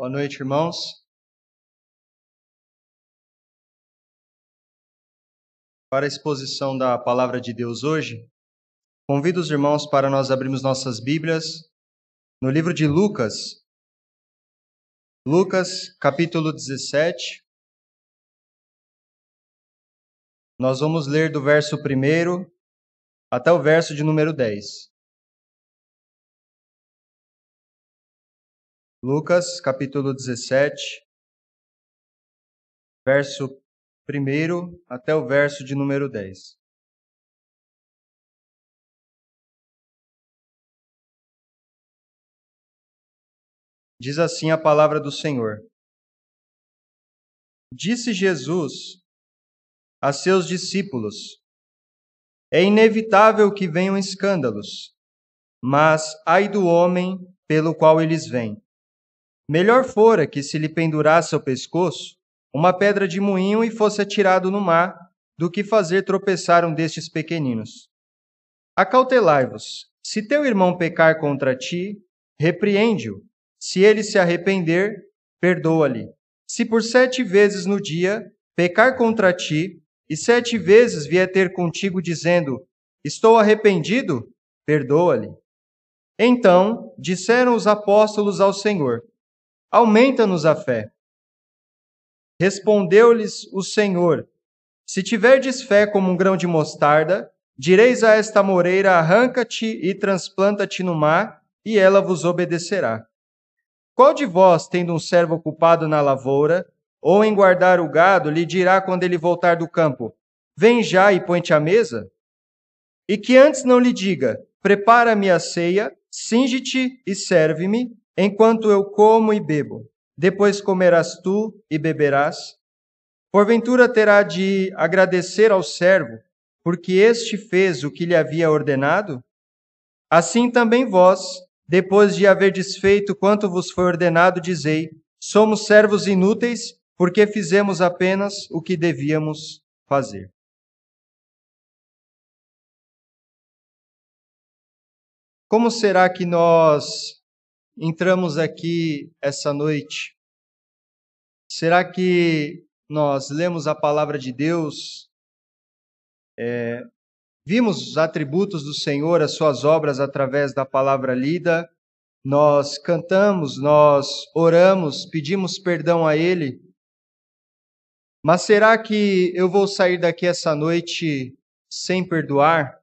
Boa noite, irmãos. Para a exposição da palavra de Deus hoje, convido os irmãos para nós abrirmos nossas Bíblias no livro de Lucas, Lucas, capítulo 17. Nós vamos ler do verso 1 até o verso de número 10. Lucas, capítulo 17, verso 1 até o verso de número 10. Diz assim a palavra do Senhor: Disse Jesus a seus discípulos: É inevitável que venham escândalos, mas ai do homem pelo qual eles vêm. Melhor fora que se lhe pendurasse ao pescoço uma pedra de moinho e fosse atirado no mar, do que fazer tropeçar um destes pequeninos. Acautelai-vos: se teu irmão pecar contra ti, repreende-o. Se ele se arrepender, perdoa-lhe. Se por sete vezes no dia pecar contra ti, e sete vezes vier ter contigo dizendo: Estou arrependido, perdoa-lhe. Então disseram os apóstolos ao Senhor: aumenta-nos a fé. Respondeu-lhes o Senhor: Se tiverdes fé como um grão de mostarda, direis a esta moreira: arranca-te e transplanta-te no mar, e ela vos obedecerá. Qual de vós, tendo um servo ocupado na lavoura, ou em guardar o gado, lhe dirá quando ele voltar do campo: Vem já e põe-te à mesa? E que antes não lhe diga: Prepara-me a ceia, singe-te e serve-me, enquanto eu como e bebo. Depois comerás tu e beberás. Porventura terá de agradecer ao servo, porque este fez o que lhe havia ordenado? Assim também vós, depois de haver desfeito quanto vos foi ordenado, dizei: somos servos inúteis, porque fizemos apenas o que devíamos fazer. Como será que nós entramos aqui essa noite? Será que nós lemos a palavra de Deus, é, vimos os atributos do Senhor, as suas obras através da palavra lida, nós cantamos, nós oramos, pedimos perdão a Ele, mas será que eu vou sair daqui essa noite sem perdoar?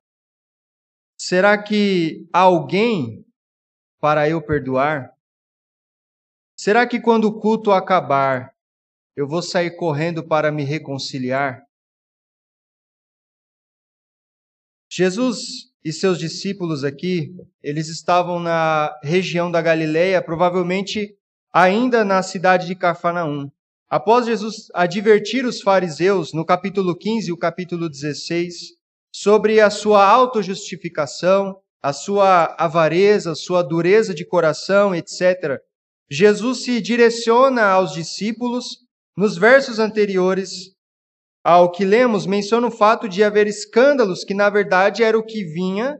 Será que alguém para eu perdoar? Será que quando o culto acabar, eu vou sair correndo para me reconciliar? Jesus e seus discípulos aqui, eles estavam na região da Galileia, provavelmente ainda na cidade de Cafarnaum. Após Jesus advertir os fariseus no capítulo 15 e o capítulo 16 sobre a sua autojustificação, a sua avareza, a sua dureza de coração, etc., Jesus se direciona aos discípulos. Nos versos anteriores ao que lemos, menciona o fato de haver escândalos que, na verdade, era o que vinha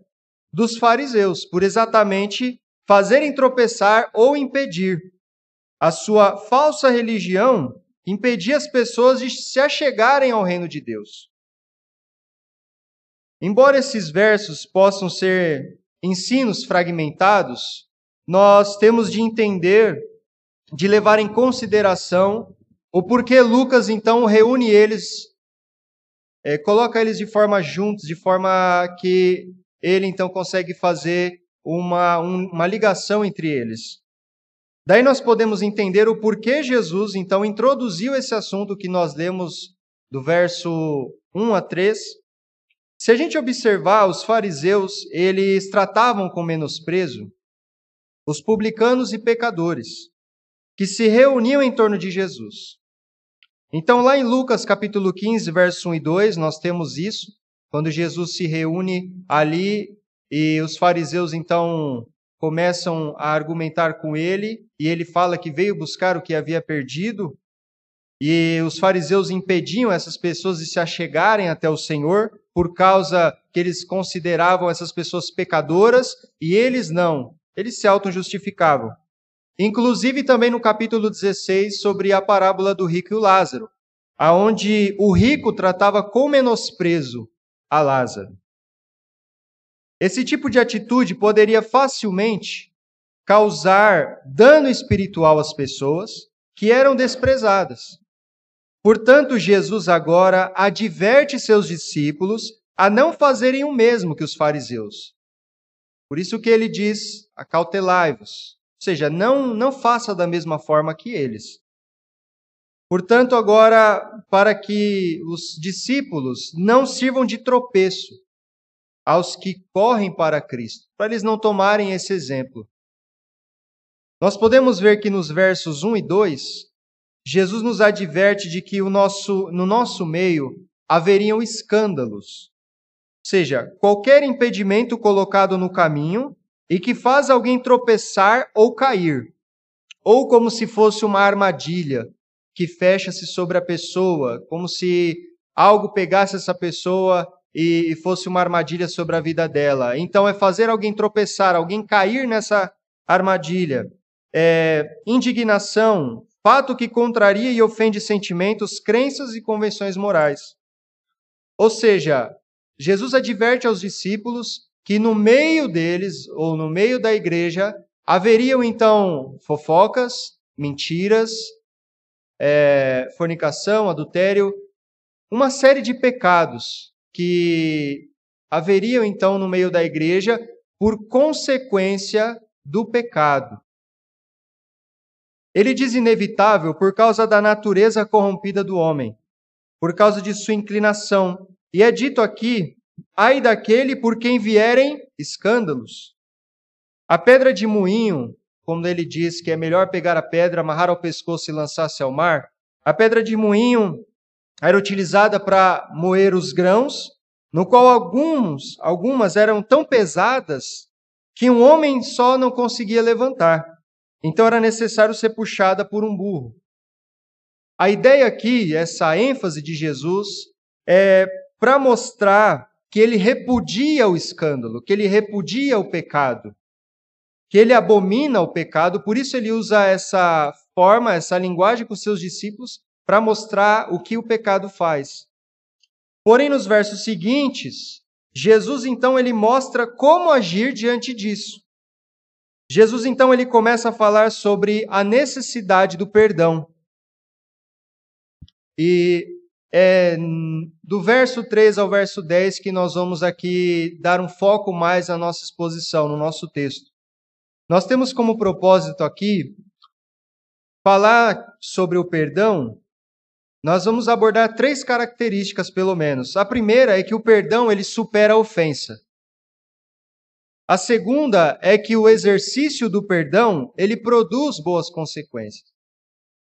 dos fariseus, por exatamente fazerem tropeçar ou impedir. A sua falsa religião impedia as pessoas de se achegarem ao reino de Deus. Embora esses versos possam ser ensinos fragmentados, nós temos de entender, de levar em consideração o porquê Lucas então reúne eles, é, coloca eles de forma juntos, de forma que ele então consegue fazer uma, um, uma ligação entre eles. Daí nós podemos entender o porquê Jesus então introduziu esse assunto que nós lemos do verso 1 a 3 se a gente observar, os fariseus, eles tratavam com menosprezo os publicanos e pecadores que se reuniam em torno de Jesus. Então, lá em Lucas capítulo 15, verso 1 e 2, nós temos isso, quando Jesus se reúne ali e os fariseus então começam a argumentar com ele, e ele fala que veio buscar o que havia perdido, e os fariseus impediam essas pessoas de se achegarem até o Senhor, por causa que eles consideravam essas pessoas pecadoras e eles não. Eles se auto-justificavam. inclusive também no capítulo 16 sobre a parábola do rico e o Lázaro, aonde o rico tratava com menosprezo a Lázaro. Esse tipo de atitude poderia facilmente causar dano espiritual às pessoas que eram desprezadas. Portanto, Jesus agora adverte seus discípulos a não fazerem o mesmo que os fariseus. Por isso que ele diz: acautelai-vos. Ou seja, não, não faça da mesma forma que eles. Portanto, agora, para que os discípulos não sirvam de tropeço aos que correm para Cristo, para eles não tomarem esse exemplo. Nós podemos ver que nos versos 1 e 2, Jesus nos adverte de que nosso, no nosso meio haveriam escândalos, ou seja, qualquer impedimento colocado no caminho e que faz alguém tropeçar ou cair, ou como se fosse uma armadilha que fecha-se sobre a pessoa, como se algo pegasse essa pessoa e fosse uma armadilha sobre a vida dela. Então, é fazer alguém tropeçar, alguém cair nessa armadilha. É, indignação, fato que contraria e ofende sentimentos, crenças e convenções morais. Ou seja, Jesus adverte aos discípulos que no meio deles, ou no meio da igreja, haveriam então fofocas, mentiras, é, fornicação, adultério, uma série de pecados que haveriam então no meio da igreja por consequência do pecado. Ele diz inevitável por causa da natureza corrompida do homem, por causa de sua inclinação. E é dito aqui ai daquele por quem vierem escândalos. A pedra de moinho, como ele diz que é melhor pegar a pedra, amarrar ao pescoço e lançar-se ao mar, a pedra de moinho era utilizada para moer os grãos, no qual alguns, algumas eram tão pesadas que um homem só não conseguia levantar. Então era necessário ser puxada por um burro. A ideia aqui, essa ênfase de Jesus, é para mostrar que ele repudia o escândalo, que ele repudia o pecado, que ele abomina o pecado, por isso ele usa essa forma, essa linguagem com seus discípulos para mostrar o que o pecado faz. Porém, nos versos seguintes, Jesus então ele mostra como agir diante disso. Jesus então ele começa a falar sobre a necessidade do perdão. E é do verso 3 ao verso 10 que nós vamos aqui dar um foco mais na nossa exposição, no nosso texto. Nós temos como propósito aqui falar sobre o perdão. Nós vamos abordar três características, pelo menos. A primeira é que o perdão ele supera a ofensa. A segunda é que o exercício do perdão ele produz boas consequências.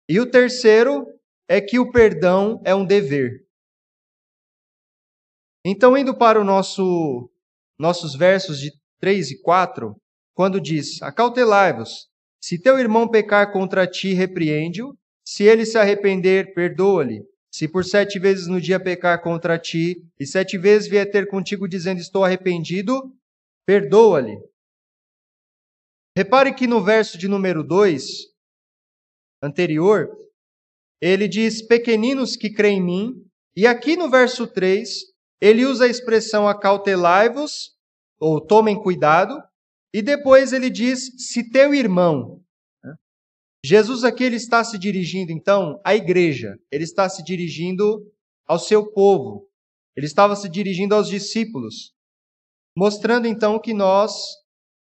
E o terceiro é que o perdão é um dever. Então, indo para o nosso nossos versos de 3 e 4, quando diz: Acautelai-vos, se teu irmão pecar contra ti, repreende-o, se ele se arrepender, perdoa-lhe. Se por sete vezes no dia pecar contra ti, e sete vezes vier ter contigo dizendo estou arrependido, perdoa-lhe. Repare que no verso de número 2, anterior, ele diz pequeninos que creem em mim, e aqui no verso 3, ele usa a expressão acautelai-vos, ou tomem cuidado, e depois ele diz se teu irmão. Jesus aqui ele está se dirigindo então à igreja, ele está se dirigindo ao seu povo, ele estava se dirigindo aos discípulos, mostrando então que nós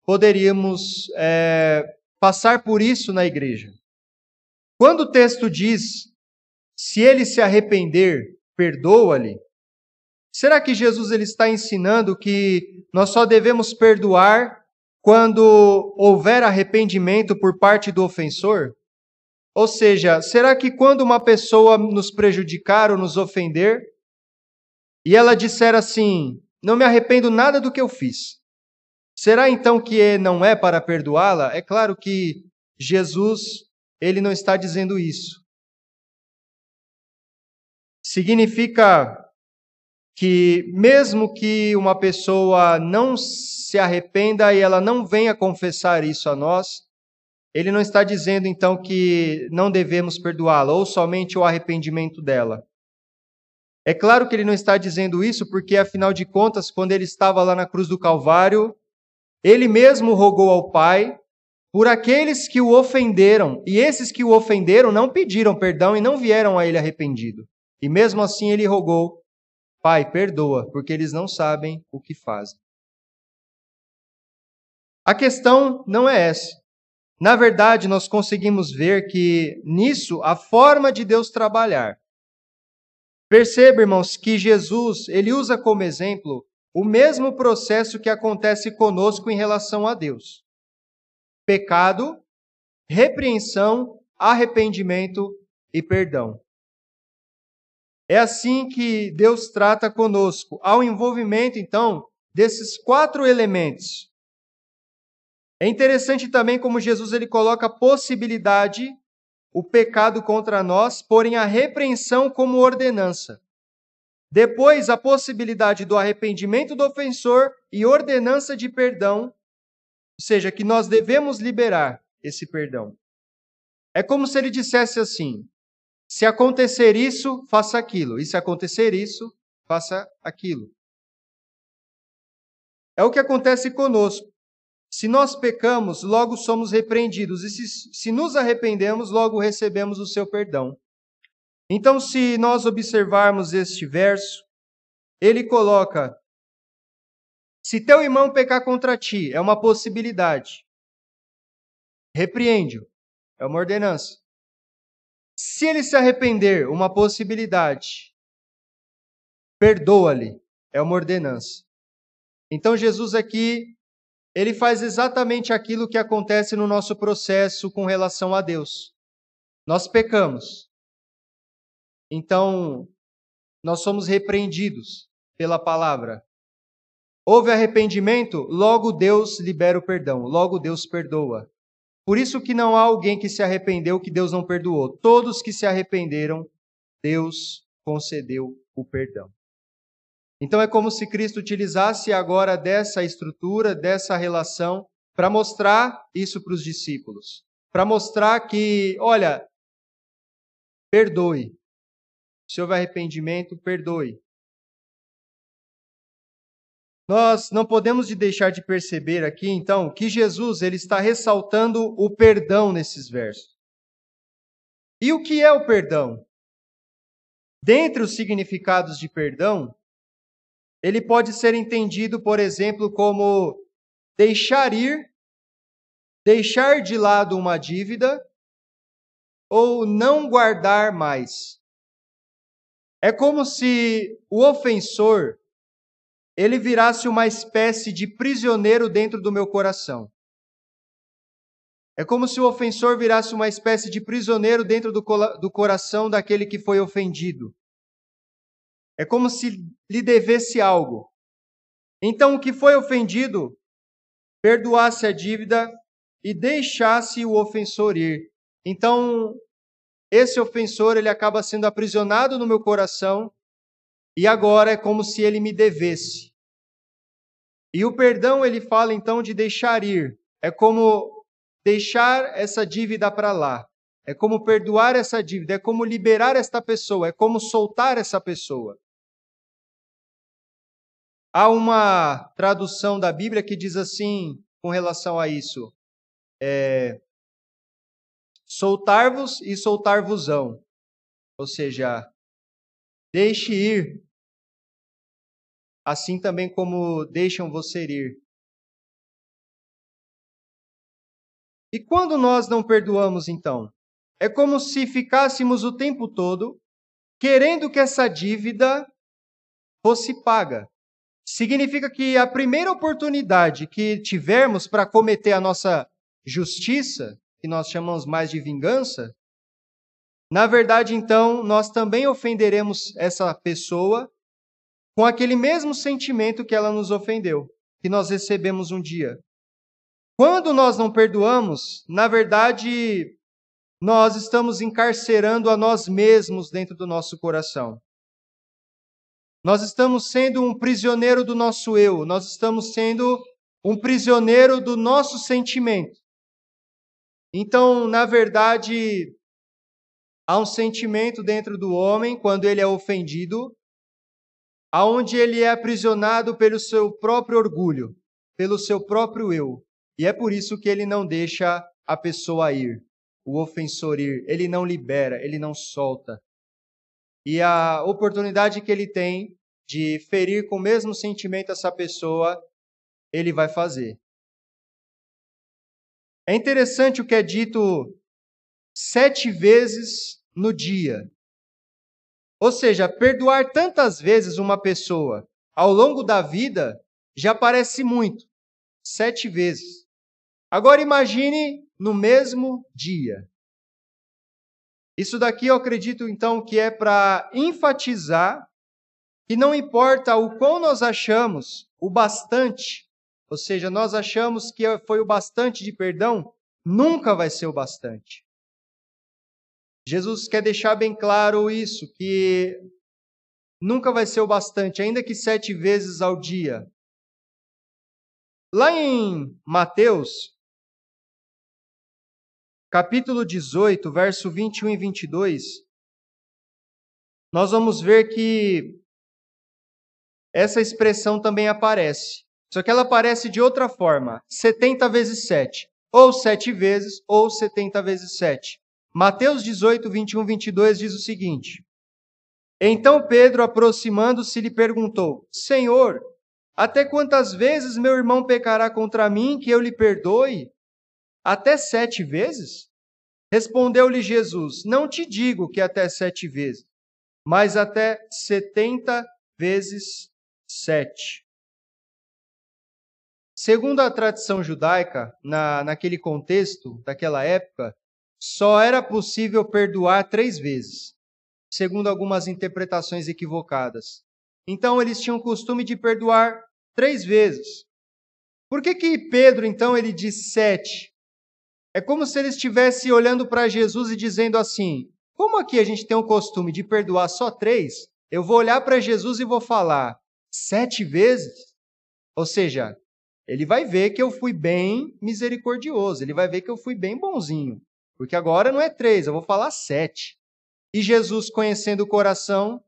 poderíamos é, passar por isso na igreja. Quando o texto diz, se ele se arrepender, perdoa-lhe, será que Jesus ele está ensinando que nós só devemos perdoar quando houver arrependimento por parte do ofensor? Ou seja, será que quando uma pessoa nos prejudicar ou nos ofender, e ela disser assim: Não me arrependo nada do que eu fiz, será então que não é para perdoá-la? É claro que Jesus ele não está dizendo isso. Significa que, mesmo que uma pessoa não se arrependa e ela não venha confessar isso a nós, ele não está dizendo então que não devemos perdoá-la, ou somente o arrependimento dela. É claro que ele não está dizendo isso porque, afinal de contas, quando ele estava lá na cruz do Calvário, ele mesmo rogou ao Pai por aqueles que o ofenderam, e esses que o ofenderam não pediram perdão e não vieram a ele arrependido. E mesmo assim ele rogou: Pai, perdoa, porque eles não sabem o que fazem. A questão não é essa. Na verdade, nós conseguimos ver que nisso a forma de Deus trabalhar Perceba, irmãos, que Jesus, ele usa como exemplo o mesmo processo que acontece conosco em relação a Deus. Pecado, repreensão, arrependimento e perdão. É assim que Deus trata conosco, ao envolvimento, então, desses quatro elementos. É interessante também como Jesus ele coloca a possibilidade o pecado contra nós, porém a repreensão como ordenança. Depois, a possibilidade do arrependimento do ofensor e ordenança de perdão, ou seja, que nós devemos liberar esse perdão. É como se ele dissesse assim: se acontecer isso, faça aquilo, e se acontecer isso, faça aquilo. É o que acontece conosco. Se nós pecamos, logo somos repreendidos, e se, se nos arrependemos, logo recebemos o seu perdão. Então, se nós observarmos este verso, ele coloca: se teu irmão pecar contra ti, é uma possibilidade. Repreende-o, é uma ordenança. Se ele se arrepender, uma possibilidade. Perdoa-lhe, é uma ordenança. Então, Jesus aqui ele faz exatamente aquilo que acontece no nosso processo com relação a Deus. Nós pecamos. Então, nós somos repreendidos pela palavra. Houve arrependimento, logo Deus libera o perdão, logo Deus perdoa. Por isso que não há alguém que se arrependeu que Deus não perdoou. Todos que se arrependeram, Deus concedeu o perdão. Então é como se Cristo utilizasse agora dessa estrutura, dessa relação, para mostrar isso para os discípulos. Para mostrar que, olha, perdoe. Se houver arrependimento, perdoe. Nós não podemos deixar de perceber aqui, então, que Jesus ele está ressaltando o perdão nesses versos. E o que é o perdão? Dentre os significados de perdão, ele pode ser entendido, por exemplo, como deixar ir, deixar de lado uma dívida ou não guardar mais. É como se o ofensor ele virasse uma espécie de prisioneiro dentro do meu coração. É como se o ofensor virasse uma espécie de prisioneiro dentro do, do coração daquele que foi ofendido. É como se lhe devesse algo. Então, o que foi ofendido, perdoasse a dívida e deixasse o ofensor ir. Então, esse ofensor ele acaba sendo aprisionado no meu coração e agora é como se ele me devesse. E o perdão ele fala então de deixar ir. É como deixar essa dívida para lá. É como perdoar essa dívida, é como liberar esta pessoa, é como soltar essa pessoa. Há uma tradução da Bíblia que diz assim com relação a isso: é, soltar-vos e soltar-vosão. Ou seja, deixe ir, assim também como deixam você ir. E quando nós não perdoamos, então? É como se ficássemos o tempo todo querendo que essa dívida fosse paga. Significa que a primeira oportunidade que tivermos para cometer a nossa justiça, que nós chamamos mais de vingança, na verdade, então, nós também ofenderemos essa pessoa com aquele mesmo sentimento que ela nos ofendeu, que nós recebemos um dia. Quando nós não perdoamos, na verdade, nós estamos encarcerando a nós mesmos dentro do nosso coração. Nós estamos sendo um prisioneiro do nosso eu, nós estamos sendo um prisioneiro do nosso sentimento. Então, na verdade, há um sentimento dentro do homem quando ele é ofendido, aonde ele é aprisionado pelo seu próprio orgulho, pelo seu próprio eu. E é por isso que ele não deixa a pessoa ir, o ofensor ir, ele não libera, ele não solta. E a oportunidade que ele tem de ferir com o mesmo sentimento essa pessoa, ele vai fazer. É interessante o que é dito sete vezes no dia. Ou seja, perdoar tantas vezes uma pessoa ao longo da vida já parece muito. Sete vezes. Agora imagine no mesmo dia. Isso daqui eu acredito então que é para enfatizar que não importa o quão nós achamos o bastante ou seja, nós achamos que foi o bastante de perdão, nunca vai ser o bastante. Jesus quer deixar bem claro isso, que nunca vai ser o bastante, ainda que sete vezes ao dia. Lá em Mateus, capítulo 18, verso 21 e 22, nós vamos ver que essa expressão também aparece. Só que ela aparece de outra forma: 70 vezes 7. Ou 7 vezes, ou 70 vezes 7. Mateus 18, 21, 22 diz o seguinte: Então Pedro, aproximando-se, lhe perguntou: Senhor, até quantas vezes meu irmão pecará contra mim que eu lhe perdoe? Até sete vezes? Respondeu-lhe Jesus: Não te digo que até sete vezes, mas até setenta vezes sete. Segundo a tradição judaica, na, naquele contexto, daquela época, só era possível perdoar três vezes, segundo algumas interpretações equivocadas. Então, eles tinham o costume de perdoar três vezes. Por que, que Pedro, então, ele diz sete? É como se ele estivesse olhando para Jesus e dizendo assim: como aqui a gente tem o costume de perdoar só três, eu vou olhar para Jesus e vou falar sete vezes? Ou seja, ele vai ver que eu fui bem misericordioso, ele vai ver que eu fui bem bonzinho. Porque agora não é três, eu vou falar sete. E Jesus, conhecendo o coração,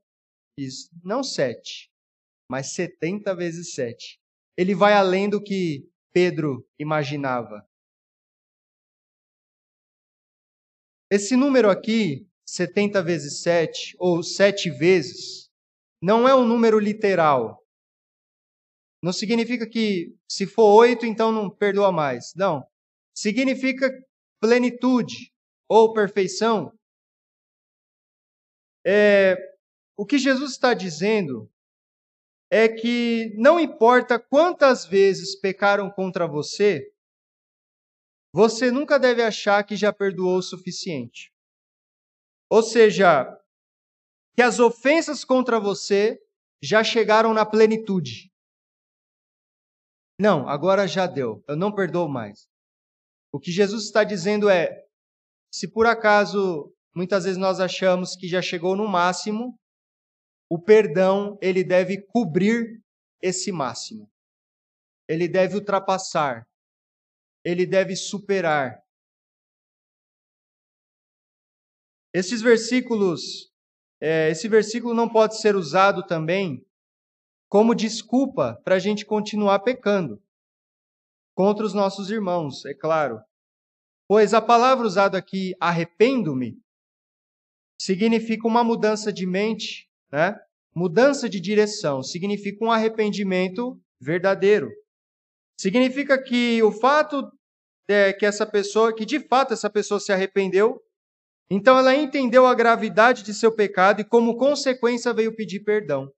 diz: não sete, mas setenta vezes sete. Ele vai além do que Pedro imaginava. Esse número aqui, 70 vezes 7, ou sete vezes, não é um número literal. Não significa que se for oito, então não perdoa mais. Não. Significa plenitude ou perfeição. É, o que Jesus está dizendo é que não importa quantas vezes pecaram contra você, você nunca deve achar que já perdoou o suficiente. Ou seja, que as ofensas contra você já chegaram na plenitude. Não, agora já deu, eu não perdoo mais. O que Jesus está dizendo é: se por acaso muitas vezes nós achamos que já chegou no máximo, o perdão ele deve cobrir esse máximo. Ele deve ultrapassar. Ele deve superar. Esses versículos, é, esse versículo não pode ser usado também como desculpa para a gente continuar pecando contra os nossos irmãos, é claro. Pois a palavra usada aqui, arrependo-me, significa uma mudança de mente, né? Mudança de direção, significa um arrependimento verdadeiro. Significa que o fato é que essa pessoa, que de fato essa pessoa se arrependeu, então ela entendeu a gravidade de seu pecado e como consequência veio pedir perdão.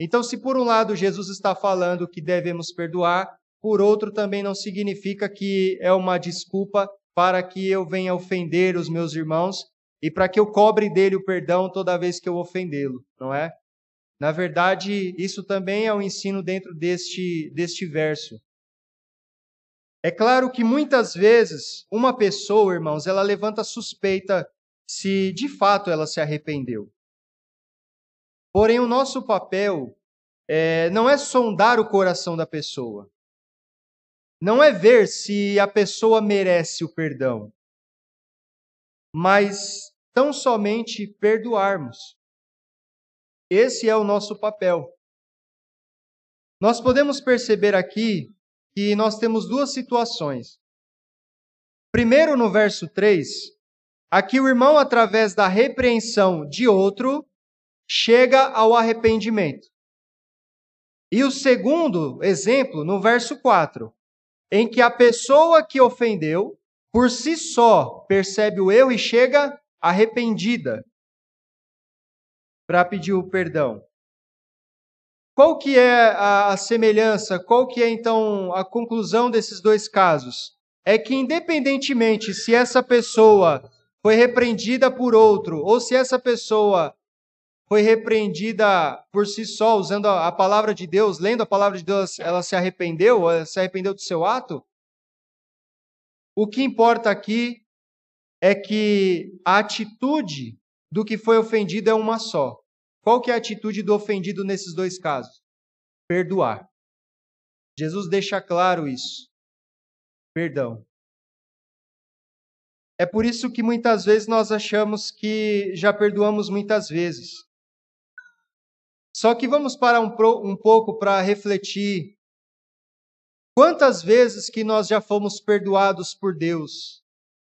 Então, se por um lado Jesus está falando que devemos perdoar, por outro também não significa que é uma desculpa para que eu venha ofender os meus irmãos e para que eu cobre dele o perdão toda vez que eu ofendê-lo, não é? Na verdade, isso também é um ensino dentro deste, deste verso. É claro que muitas vezes uma pessoa, irmãos, ela levanta suspeita se de fato ela se arrependeu. Porém, o nosso papel é, não é sondar o coração da pessoa. Não é ver se a pessoa merece o perdão. mas tão somente perdoarmos. Esse é o nosso papel. Nós podemos perceber aqui que nós temos duas situações. Primeiro, no verso 3, aqui o irmão, através da repreensão de outro, chega ao arrependimento. E o segundo exemplo, no verso 4, em que a pessoa que ofendeu, por si só, percebe o erro e chega arrependida para pedir o perdão. Qual que é a semelhança? Qual que é então a conclusão desses dois casos? É que independentemente se essa pessoa foi repreendida por outro ou se essa pessoa foi repreendida por si só, usando a palavra de Deus, lendo a palavra de Deus, ela se arrependeu, ela se arrependeu do seu ato? O que importa aqui é que a atitude do que foi ofendido é uma só. Qual que é a atitude do ofendido nesses dois casos? Perdoar. Jesus deixa claro isso. Perdão. É por isso que muitas vezes nós achamos que já perdoamos muitas vezes. Só que vamos parar um, um pouco para refletir. Quantas vezes que nós já fomos perdoados por Deus?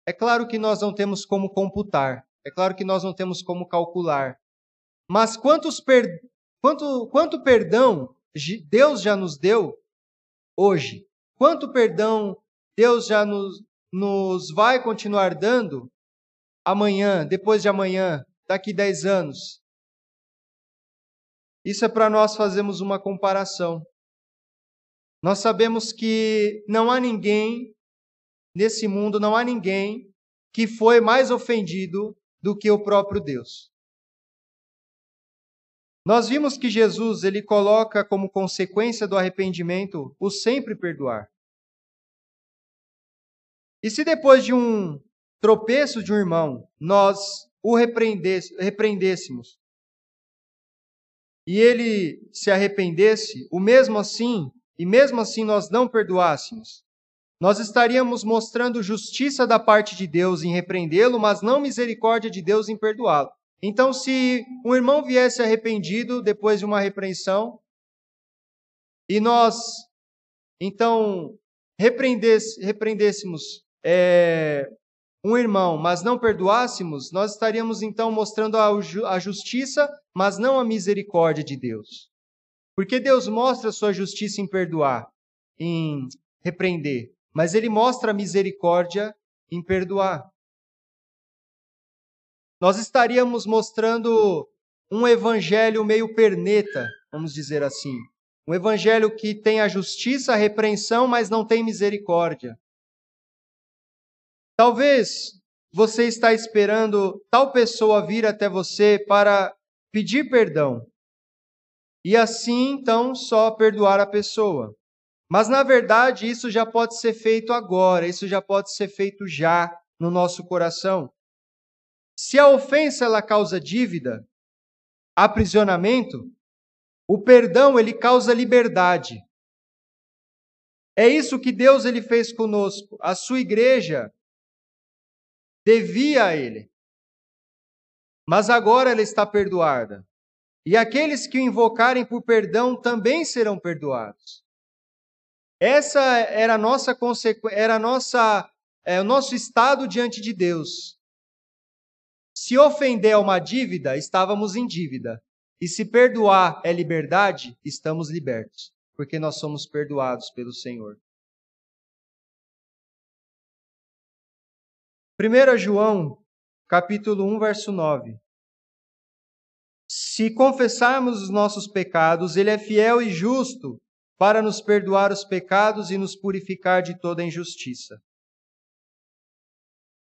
É claro que nós não temos como computar, é claro que nós não temos como calcular. Mas quantos per... quanto, quanto perdão Deus já nos deu hoje? Quanto perdão Deus já nos, nos vai continuar dando amanhã, depois de amanhã, daqui dez anos? Isso é para nós fazermos uma comparação. Nós sabemos que não há ninguém nesse mundo, não há ninguém que foi mais ofendido do que o próprio Deus. Nós vimos que Jesus ele coloca como consequência do arrependimento o sempre perdoar. E se depois de um tropeço de um irmão nós o repreendêssemos e ele se arrependesse, o mesmo assim, e mesmo assim nós não perdoássemos, nós estaríamos mostrando justiça da parte de Deus em repreendê-lo, mas não misericórdia de Deus em perdoá-lo. Então, se um irmão viesse arrependido depois de uma repreensão, e nós, então, repreendêssemos é, um irmão, mas não perdoássemos, nós estaríamos então mostrando a justiça, mas não a misericórdia de Deus. Porque Deus mostra a sua justiça em perdoar, em repreender, mas ele mostra a misericórdia em perdoar. Nós estaríamos mostrando um evangelho meio perneta, vamos dizer assim. Um evangelho que tem a justiça, a repreensão, mas não tem misericórdia. Talvez você está esperando tal pessoa vir até você para pedir perdão. E assim, então, só perdoar a pessoa. Mas na verdade, isso já pode ser feito agora, isso já pode ser feito já no nosso coração. Se a ofensa ela causa dívida, aprisionamento, o perdão ele causa liberdade. É isso que Deus ele fez conosco. A sua igreja devia a ele. Mas agora ela está perdoada. E aqueles que o invocarem por perdão também serão perdoados. Essa era a nossa era a nossa é, o nosso estado diante de Deus. Se ofender é uma dívida, estávamos em dívida. E se perdoar é liberdade, estamos libertos, porque nós somos perdoados pelo Senhor. 1 João, capítulo 1, verso 9. Se confessarmos os nossos pecados, ele é fiel e justo para nos perdoar os pecados e nos purificar de toda injustiça.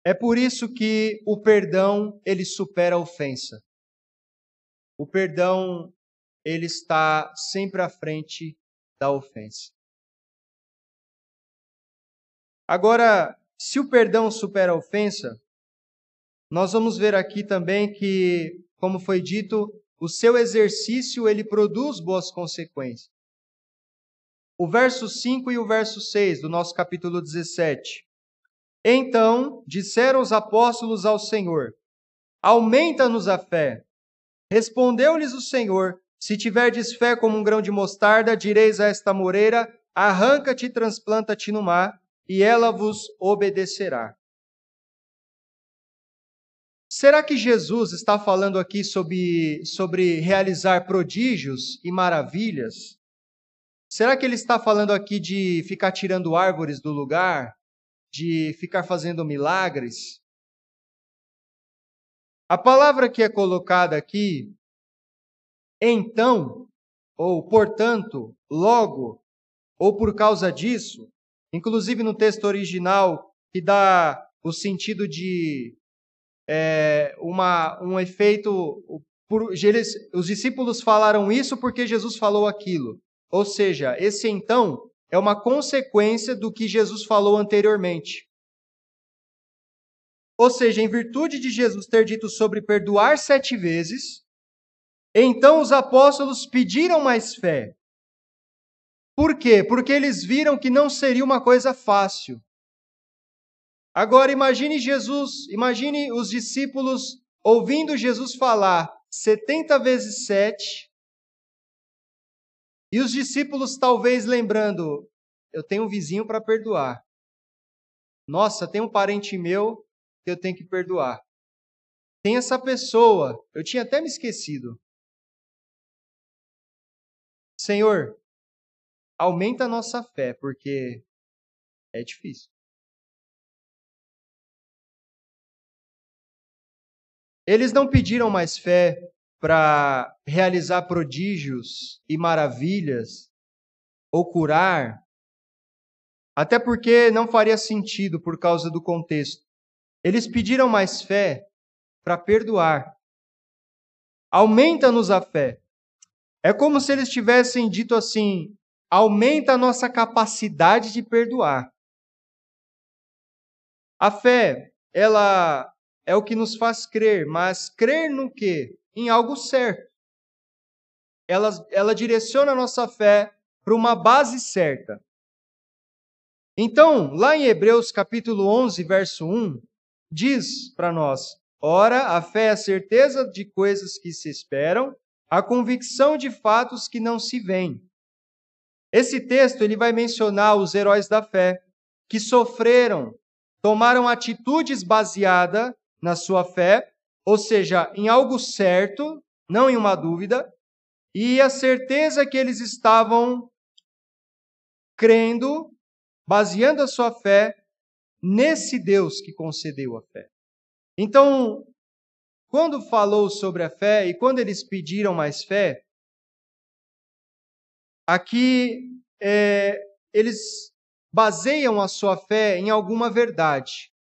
É por isso que o perdão, ele supera a ofensa. O perdão, ele está sempre à frente da ofensa. Agora, se o perdão supera a ofensa, nós vamos ver aqui também que, como foi dito, o seu exercício ele produz boas consequências. O verso 5 e o verso 6 do nosso capítulo 17. Então disseram os apóstolos ao Senhor: Aumenta-nos a fé. Respondeu-lhes o Senhor: Se tiverdes fé como um grão de mostarda, direis a esta moreira: Arranca-te e transplanta-te no mar, e ela vos obedecerá. Será que Jesus está falando aqui sobre, sobre realizar prodígios e maravilhas? Será que ele está falando aqui de ficar tirando árvores do lugar? De ficar fazendo milagres? A palavra que é colocada aqui, então, ou portanto, logo, ou por causa disso, inclusive no texto original, que dá o sentido de é, uma, um efeito. Por, eles, os discípulos falaram isso porque Jesus falou aquilo. Ou seja, esse então é uma consequência do que Jesus falou anteriormente. Ou seja, em virtude de Jesus ter dito sobre perdoar sete vezes, então os apóstolos pediram mais fé. Por quê? Porque eles viram que não seria uma coisa fácil. Agora imagine Jesus, imagine os discípulos ouvindo Jesus falar 70 vezes 7. E os discípulos talvez lembrando, eu tenho um vizinho para perdoar. Nossa, tem um parente meu que eu tenho que perdoar. Tem essa pessoa, eu tinha até me esquecido. Senhor, aumenta a nossa fé, porque é difícil. Eles não pediram mais fé para realizar prodígios e maravilhas ou curar, até porque não faria sentido por causa do contexto. Eles pediram mais fé para perdoar. Aumenta-nos a fé. É como se eles tivessem dito assim: aumenta a nossa capacidade de perdoar. A fé, ela é o que nos faz crer, mas crer no quê? Em algo certo. Ela, ela direciona a nossa fé para uma base certa. Então, lá em Hebreus capítulo 11, verso 1, diz para nós: Ora, a fé é a certeza de coisas que se esperam, a convicção de fatos que não se veem. Esse texto ele vai mencionar os heróis da fé que sofreram, tomaram atitudes baseadas na sua fé, ou seja, em algo certo, não em uma dúvida, e a certeza que eles estavam crendo, baseando a sua fé nesse Deus que concedeu a fé. Então, quando falou sobre a fé e quando eles pediram mais fé, aqui é, eles baseiam a sua fé em alguma verdade.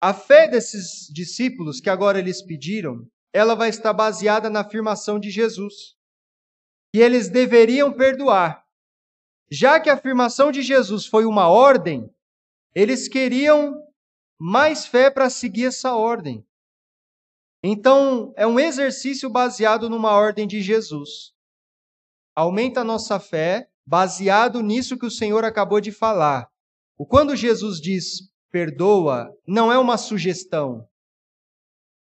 A fé desses discípulos que agora eles pediram, ela vai estar baseada na afirmação de Jesus. Que eles deveriam perdoar. Já que a afirmação de Jesus foi uma ordem, eles queriam mais fé para seguir essa ordem. Então, é um exercício baseado numa ordem de Jesus. Aumenta a nossa fé baseado nisso que o Senhor acabou de falar. Quando Jesus diz perdoa não é uma sugestão.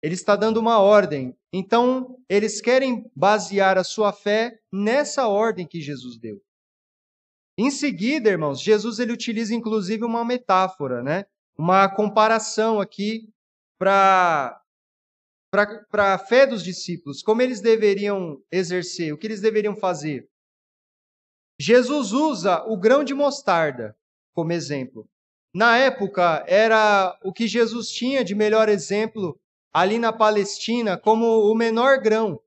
Ele está dando uma ordem. Então, eles querem basear a sua fé nessa ordem que Jesus deu. Em seguida, irmãos, Jesus ele utiliza inclusive uma metáfora, né? Uma comparação aqui para para a fé dos discípulos, como eles deveriam exercer, o que eles deveriam fazer. Jesus usa o grão de mostarda como exemplo. Na época, era o que Jesus tinha de melhor exemplo ali na Palestina como o menor grão.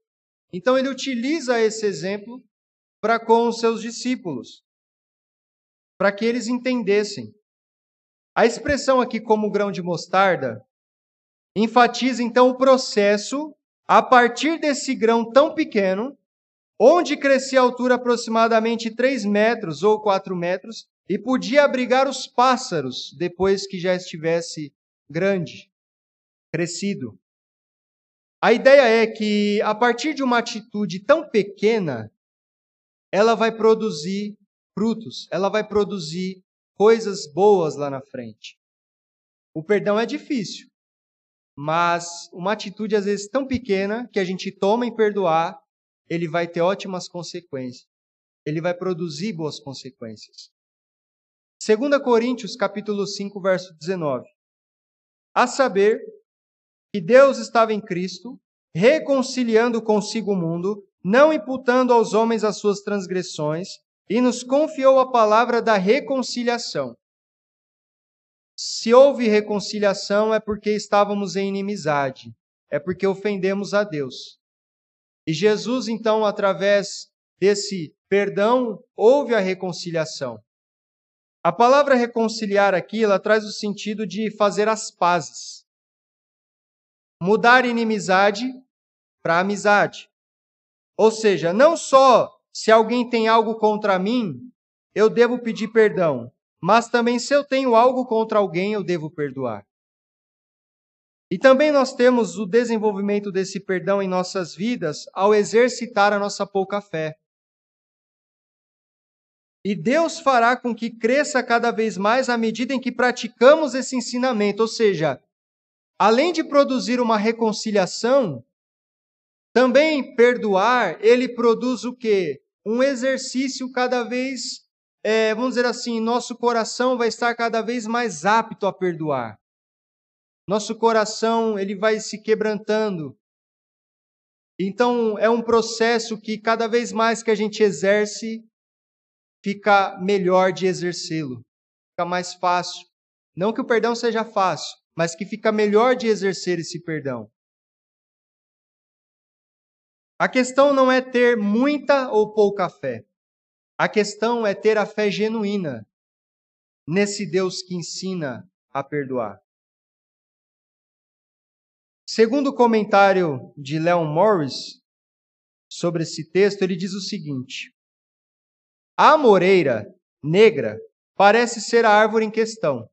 Então, ele utiliza esse exemplo para com os seus discípulos, para que eles entendessem. A expressão aqui como grão de mostarda enfatiza então o processo a partir desse grão tão pequeno, onde crescia a altura aproximadamente 3 metros ou 4 metros, e podia abrigar os pássaros depois que já estivesse grande, crescido. A ideia é que, a partir de uma atitude tão pequena, ela vai produzir frutos, ela vai produzir coisas boas lá na frente. O perdão é difícil, mas uma atitude às vezes tão pequena que a gente toma em perdoar, ele vai ter ótimas consequências. Ele vai produzir boas consequências. 2 Coríntios capítulo 5, verso 19. A saber que Deus estava em Cristo, reconciliando consigo o mundo, não imputando aos homens as suas transgressões, e nos confiou a palavra da reconciliação. Se houve reconciliação é porque estávamos em inimizade, é porque ofendemos a Deus. E Jesus, então, através desse perdão, houve a reconciliação. A palavra reconciliar aqui, ela traz o sentido de fazer as pazes. Mudar inimizade para amizade. Ou seja, não só se alguém tem algo contra mim, eu devo pedir perdão, mas também se eu tenho algo contra alguém, eu devo perdoar. E também nós temos o desenvolvimento desse perdão em nossas vidas ao exercitar a nossa pouca fé. E Deus fará com que cresça cada vez mais à medida em que praticamos esse ensinamento, ou seja, além de produzir uma reconciliação, também perdoar, ele produz o quê? Um exercício cada vez, é, vamos dizer assim, nosso coração vai estar cada vez mais apto a perdoar. Nosso coração, ele vai se quebrantando. Então, é um processo que cada vez mais que a gente exerce, fica melhor de exercê-lo. Fica mais fácil. Não que o perdão seja fácil, mas que fica melhor de exercer esse perdão. A questão não é ter muita ou pouca fé. A questão é ter a fé genuína nesse Deus que ensina a perdoar. Segundo o comentário de Leon Morris sobre esse texto, ele diz o seguinte: A moreira negra parece ser a árvore em questão.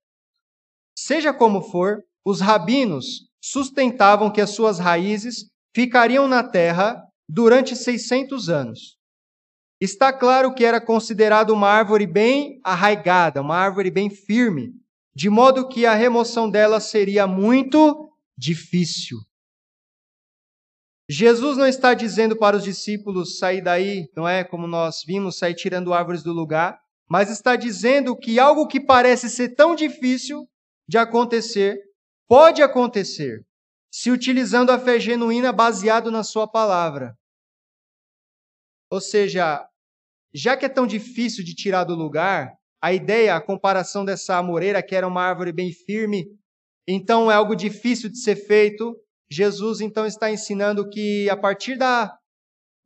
Seja como for, os rabinos sustentavam que as suas raízes ficariam na terra durante 600 anos. Está claro que era considerado uma árvore bem arraigada, uma árvore bem firme, de modo que a remoção dela seria muito difícil. Jesus não está dizendo para os discípulos sair daí, não é como nós vimos, sair tirando árvores do lugar, mas está dizendo que algo que parece ser tão difícil de acontecer, pode acontecer, se utilizando a fé genuína baseado na sua palavra. Ou seja, já que é tão difícil de tirar do lugar, a ideia, a comparação dessa amoreira, que era uma árvore bem firme, então é algo difícil de ser feito. Jesus então está ensinando que a partir da,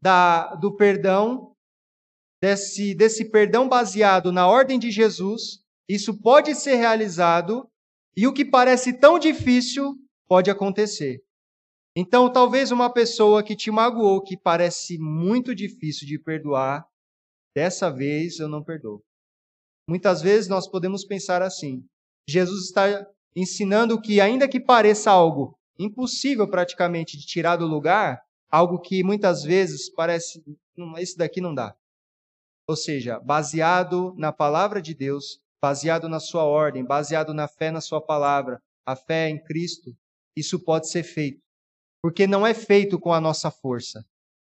da, do perdão, desse, desse perdão baseado na ordem de Jesus, isso pode ser realizado e o que parece tão difícil pode acontecer. Então, talvez uma pessoa que te magoou, que parece muito difícil de perdoar, dessa vez eu não perdoo. Muitas vezes nós podemos pensar assim. Jesus está ensinando que, ainda que pareça algo impossível praticamente de tirar do lugar, algo que muitas vezes parece, esse daqui não dá. Ou seja, baseado na palavra de Deus, baseado na sua ordem, baseado na fé na sua palavra, a fé em Cristo, isso pode ser feito. Porque não é feito com a nossa força,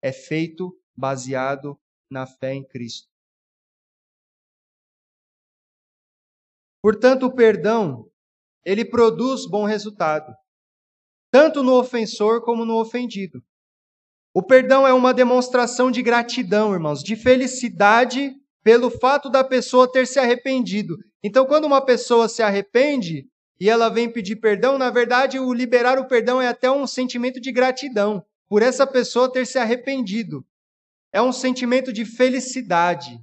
é feito baseado na fé em Cristo. Portanto, o perdão, ele produz bom resultado, tanto no ofensor como no ofendido. O perdão é uma demonstração de gratidão, irmãos, de felicidade pelo fato da pessoa ter se arrependido. Então, quando uma pessoa se arrepende, e ela vem pedir perdão, na verdade, o liberar o perdão é até um sentimento de gratidão por essa pessoa ter se arrependido. É um sentimento de felicidade.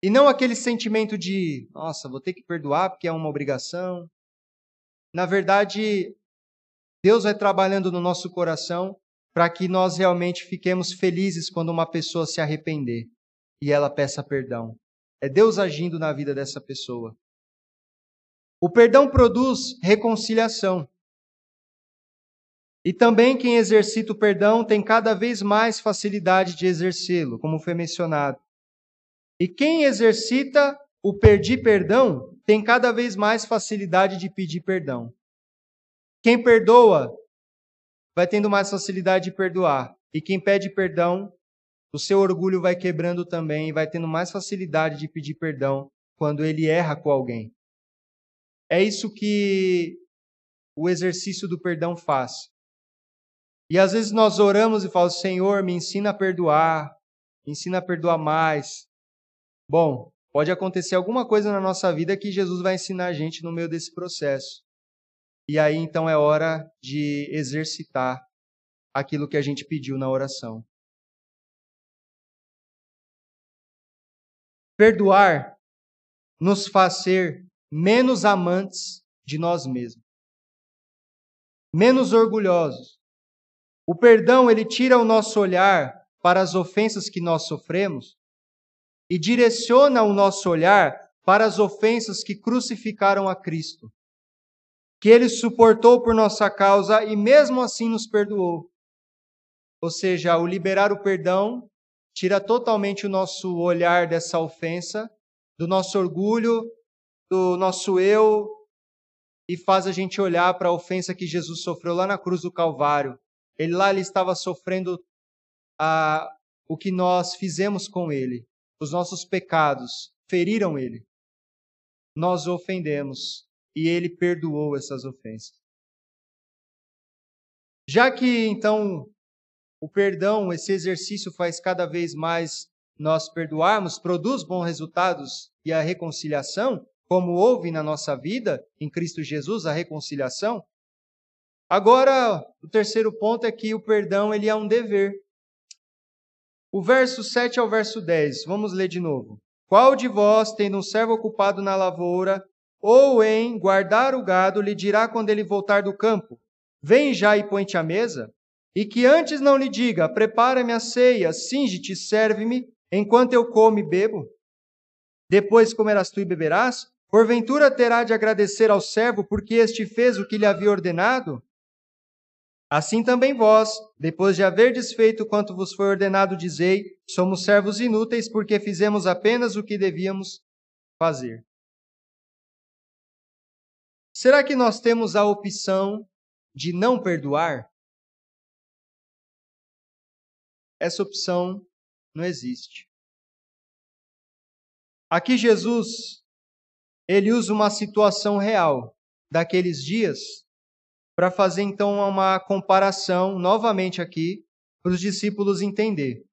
E não aquele sentimento de, nossa, vou ter que perdoar porque é uma obrigação. Na verdade, Deus vai trabalhando no nosso coração para que nós realmente fiquemos felizes quando uma pessoa se arrepender e ela peça perdão. É Deus agindo na vida dessa pessoa. O perdão produz reconciliação. E também quem exercita o perdão tem cada vez mais facilidade de exercê-lo, como foi mencionado. E quem exercita o pedir perdão tem cada vez mais facilidade de pedir perdão. Quem perdoa vai tendo mais facilidade de perdoar. E quem pede perdão, o seu orgulho vai quebrando também e vai tendo mais facilidade de pedir perdão quando ele erra com alguém. É isso que o exercício do perdão faz. E às vezes nós oramos e falamos: Senhor, me ensina a perdoar, me ensina a perdoar mais. Bom, pode acontecer alguma coisa na nossa vida que Jesus vai ensinar a gente no meio desse processo. E aí então é hora de exercitar aquilo que a gente pediu na oração. Perdoar nos faz ser menos amantes de nós mesmos, menos orgulhosos. O perdão, ele tira o nosso olhar para as ofensas que nós sofremos e direciona o nosso olhar para as ofensas que crucificaram a Cristo, que ele suportou por nossa causa e mesmo assim nos perdoou. Ou seja, o liberar o perdão tira totalmente o nosso olhar dessa ofensa, do nosso orgulho, do nosso eu, e faz a gente olhar para a ofensa que Jesus sofreu lá na cruz do Calvário. Ele lá ele estava sofrendo a, o que nós fizemos com ele. Os nossos pecados feriram ele. Nós o ofendemos e ele perdoou essas ofensas. Já que então o perdão, esse exercício faz cada vez mais nós perdoarmos, produz bons resultados e a reconciliação, como houve na nossa vida em Cristo Jesus, a reconciliação. Agora, o terceiro ponto é que o perdão ele é um dever. O verso 7 ao verso 10, vamos ler de novo. Qual de vós, tendo um servo ocupado na lavoura, ou em guardar o gado, lhe dirá quando ele voltar do campo: Vem já e põe-te à mesa? E que antes não lhe diga: Prepara-me a ceia, singe-te, serve-me, enquanto eu como e bebo? Depois comerás tu e beberás? Porventura terá de agradecer ao servo porque este fez o que lhe havia ordenado? Assim também vós, depois de haver desfeito quanto vos foi ordenado, dizei: somos servos inúteis porque fizemos apenas o que devíamos fazer. Será que nós temos a opção de não perdoar? essa opção não existe. Aqui Jesus, ele usa uma situação real daqueles dias para fazer então uma comparação novamente aqui para os discípulos entender.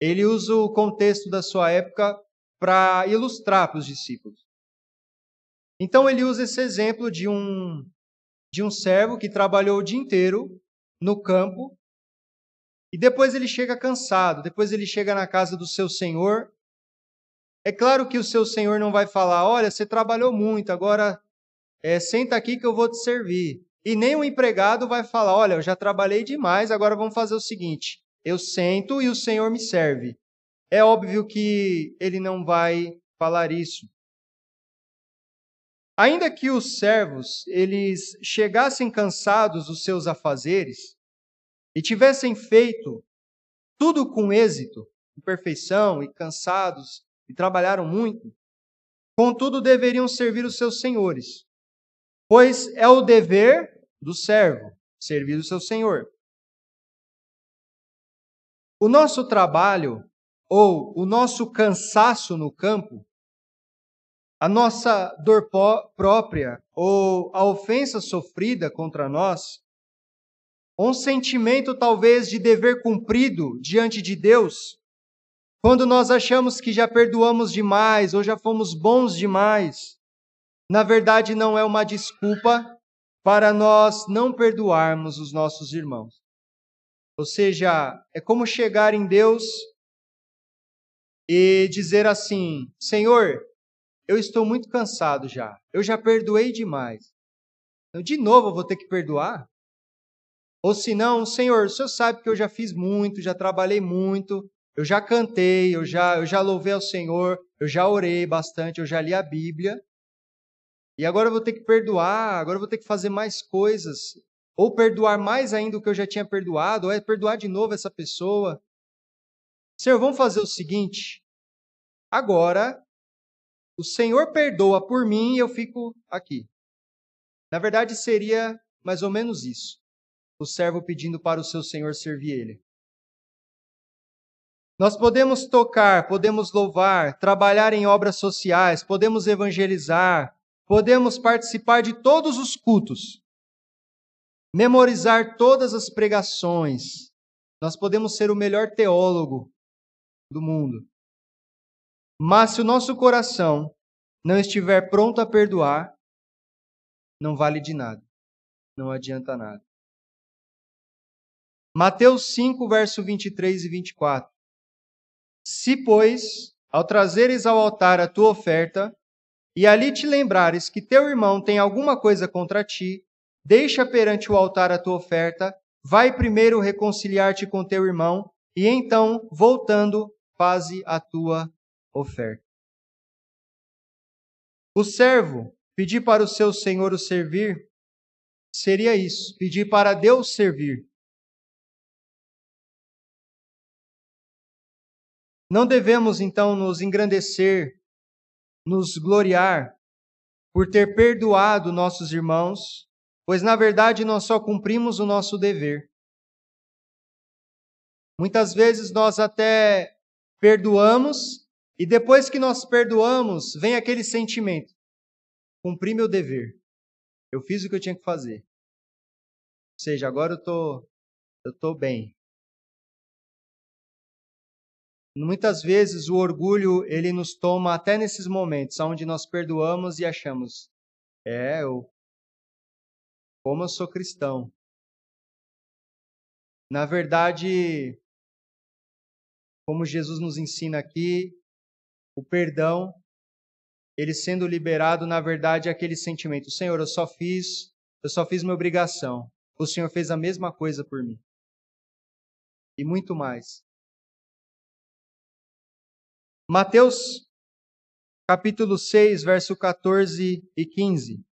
Ele usa o contexto da sua época para ilustrar para os discípulos. Então ele usa esse exemplo de um de um servo que trabalhou o dia inteiro no campo e depois ele chega cansado, depois ele chega na casa do seu senhor. É claro que o seu senhor não vai falar: olha, você trabalhou muito, agora é, senta aqui que eu vou te servir. E nem o empregado vai falar: olha, eu já trabalhei demais, agora vamos fazer o seguinte: eu sento e o senhor me serve. É óbvio que ele não vai falar isso. Ainda que os servos eles chegassem cansados dos seus afazeres, e tivessem feito tudo com êxito, com perfeição e cansados e trabalharam muito, contudo deveriam servir os seus senhores, pois é o dever do servo servir o seu senhor. O nosso trabalho ou o nosso cansaço no campo, a nossa dor própria ou a ofensa sofrida contra nós, um sentimento talvez de dever cumprido diante de Deus, quando nós achamos que já perdoamos demais ou já fomos bons demais, na verdade não é uma desculpa para nós não perdoarmos os nossos irmãos. Ou seja, é como chegar em Deus e dizer assim: Senhor, eu estou muito cansado já, eu já perdoei demais. Então, de novo eu vou ter que perdoar? Ou se não, Senhor, o Senhor sabe que eu já fiz muito, já trabalhei muito, eu já cantei, eu já, eu já louvei ao Senhor, eu já orei bastante, eu já li a Bíblia. E agora eu vou ter que perdoar, agora eu vou ter que fazer mais coisas. Ou perdoar mais ainda o que eu já tinha perdoado, ou é perdoar de novo essa pessoa. Senhor, vamos fazer o seguinte. Agora, o Senhor perdoa por mim e eu fico aqui. Na verdade, seria mais ou menos isso. O servo pedindo para o seu senhor servir ele. Nós podemos tocar, podemos louvar, trabalhar em obras sociais, podemos evangelizar, podemos participar de todos os cultos, memorizar todas as pregações. Nós podemos ser o melhor teólogo do mundo. Mas se o nosso coração não estiver pronto a perdoar, não vale de nada. Não adianta nada. Mateus 5, verso 23 e 24. Se, pois, ao trazeres ao altar a tua oferta, e ali te lembrares que teu irmão tem alguma coisa contra ti, deixa perante o altar a tua oferta, vai primeiro reconciliar-te com teu irmão, e então, voltando, faze a tua oferta. O servo pedir para o seu senhor o servir seria isso, pedir para Deus servir. Não devemos então nos engrandecer, nos gloriar por ter perdoado nossos irmãos, pois na verdade nós só cumprimos o nosso dever. Muitas vezes nós até perdoamos e depois que nós perdoamos, vem aquele sentimento: cumpri meu dever. Eu fiz o que eu tinha que fazer. Ou seja, agora eu tô eu tô bem. Muitas vezes o orgulho ele nos toma até nesses momentos onde nós perdoamos e achamos: é, eu como eu sou cristão. Na verdade, como Jesus nos ensina aqui, o perdão, ele sendo liberado, na verdade, é aquele sentimento: Senhor, eu só fiz, eu só fiz minha obrigação. O Senhor fez a mesma coisa por mim. E muito mais. Mateus capítulo 6, verso 14 e 15.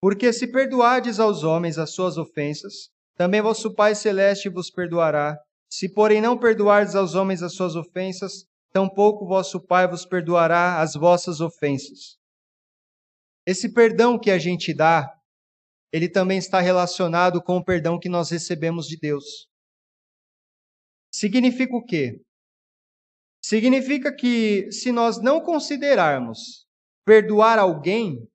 Porque se perdoardes aos homens as suas ofensas, também vosso Pai celeste vos perdoará. Se, porém, não perdoardes aos homens as suas ofensas, tampouco vosso Pai vos perdoará as vossas ofensas. Esse perdão que a gente dá, ele também está relacionado com o perdão que nós recebemos de Deus. Significa o quê? Significa que se nós não considerarmos perdoar alguém,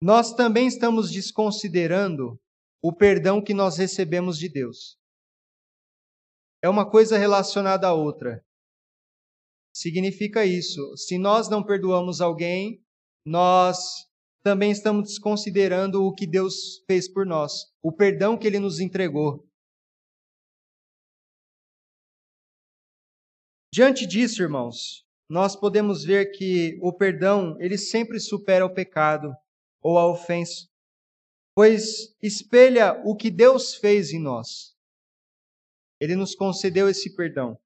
nós também estamos desconsiderando o perdão que nós recebemos de Deus. É uma coisa relacionada à outra significa isso. Se nós não perdoamos alguém, nós também estamos desconsiderando o que Deus fez por nós, o perdão que ele nos entregou. Diante disso, irmãos, nós podemos ver que o perdão, ele sempre supera o pecado ou a ofensa, pois espelha o que Deus fez em nós. Ele nos concedeu esse perdão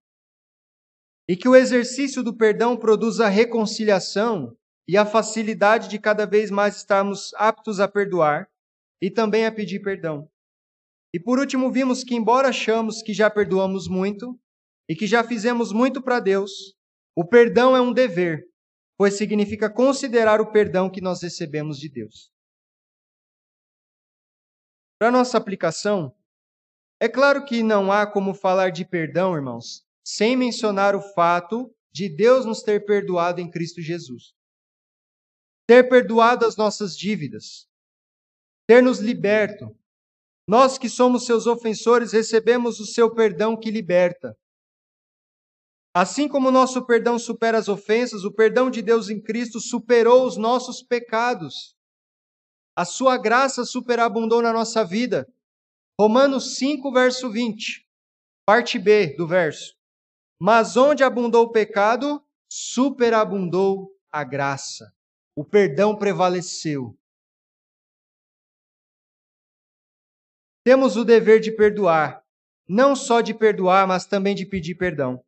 e que o exercício do perdão produza a reconciliação e a facilidade de cada vez mais estarmos aptos a perdoar e também a pedir perdão. E por último, vimos que, embora achamos que já perdoamos muito e que já fizemos muito para Deus, o perdão é um dever, pois significa considerar o perdão que nós recebemos de Deus. Para nossa aplicação, é claro que não há como falar de perdão, irmãos, sem mencionar o fato de Deus nos ter perdoado em Cristo Jesus. Ter perdoado as nossas dívidas, ter nos liberto. Nós que somos seus ofensores recebemos o seu perdão que liberta. Assim como o nosso perdão supera as ofensas, o perdão de Deus em Cristo superou os nossos pecados. A sua graça superabundou na nossa vida. Romanos 5, verso 20, parte B do verso. Mas onde abundou o pecado, superabundou a graça. O perdão prevaleceu. Temos o dever de perdoar, não só de perdoar, mas também de pedir perdão.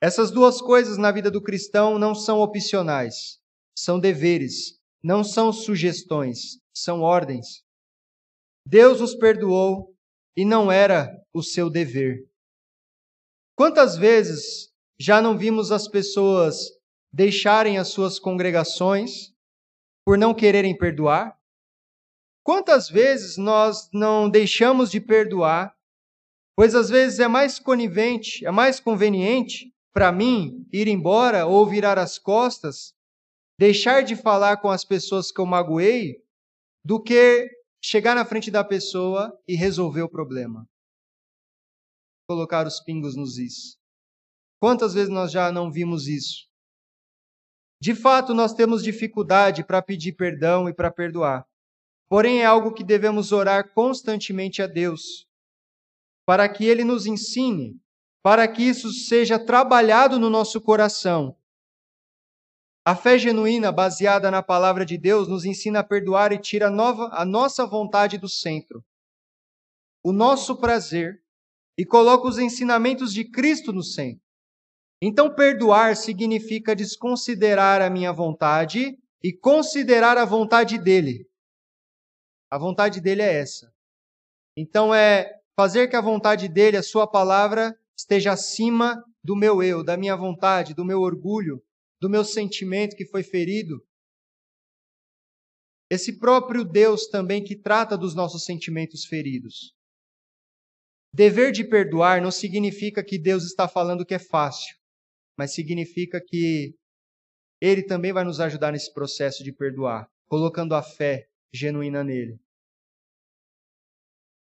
Essas duas coisas na vida do cristão não são opcionais, são deveres, não são sugestões, são ordens. Deus nos perdoou e não era o seu dever. Quantas vezes já não vimos as pessoas deixarem as suas congregações por não quererem perdoar? Quantas vezes nós não deixamos de perdoar, pois às vezes é mais conivente, é mais conveniente para mim ir embora ou virar as costas, deixar de falar com as pessoas que eu magoei, do que chegar na frente da pessoa e resolver o problema. Colocar os pingos nos is. Quantas vezes nós já não vimos isso? De fato, nós temos dificuldade para pedir perdão e para perdoar. Porém, é algo que devemos orar constantemente a Deus, para que Ele nos ensine, para que isso seja trabalhado no nosso coração. A fé genuína, baseada na palavra de Deus, nos ensina a perdoar e tira a, nova, a nossa vontade do centro, o nosso prazer, e coloca os ensinamentos de Cristo no centro. Então, perdoar significa desconsiderar a minha vontade e considerar a vontade dele. A vontade dele é essa. Então, é fazer que a vontade dele, a sua palavra, esteja acima do meu eu, da minha vontade, do meu orgulho, do meu sentimento que foi ferido. Esse próprio Deus também que trata dos nossos sentimentos feridos. Dever de perdoar não significa que Deus está falando que é fácil mas significa que Ele também vai nos ajudar nesse processo de perdoar, colocando a fé genuína nele.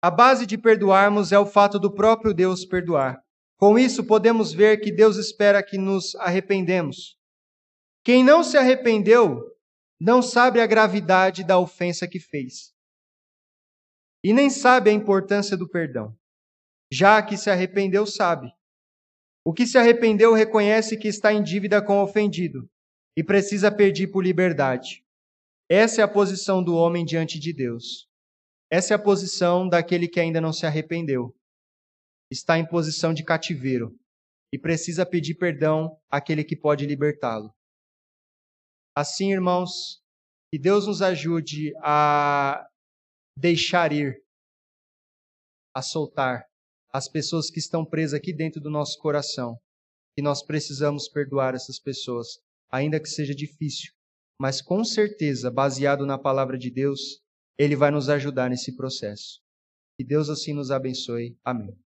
A base de perdoarmos é o fato do próprio Deus perdoar. Com isso, podemos ver que Deus espera que nos arrependemos. Quem não se arrependeu não sabe a gravidade da ofensa que fez. E nem sabe a importância do perdão. Já que se arrependeu, sabe. O que se arrependeu reconhece que está em dívida com o ofendido e precisa pedir por liberdade. Essa é a posição do homem diante de Deus. Essa é a posição daquele que ainda não se arrependeu. Está em posição de cativeiro e precisa pedir perdão àquele que pode libertá-lo. Assim, irmãos, que Deus nos ajude a deixar ir, a soltar as pessoas que estão presas aqui dentro do nosso coração. E nós precisamos perdoar essas pessoas, ainda que seja difícil, mas com certeza, baseado na palavra de Deus, Ele vai nos ajudar nesse processo. Que Deus assim nos abençoe. Amém.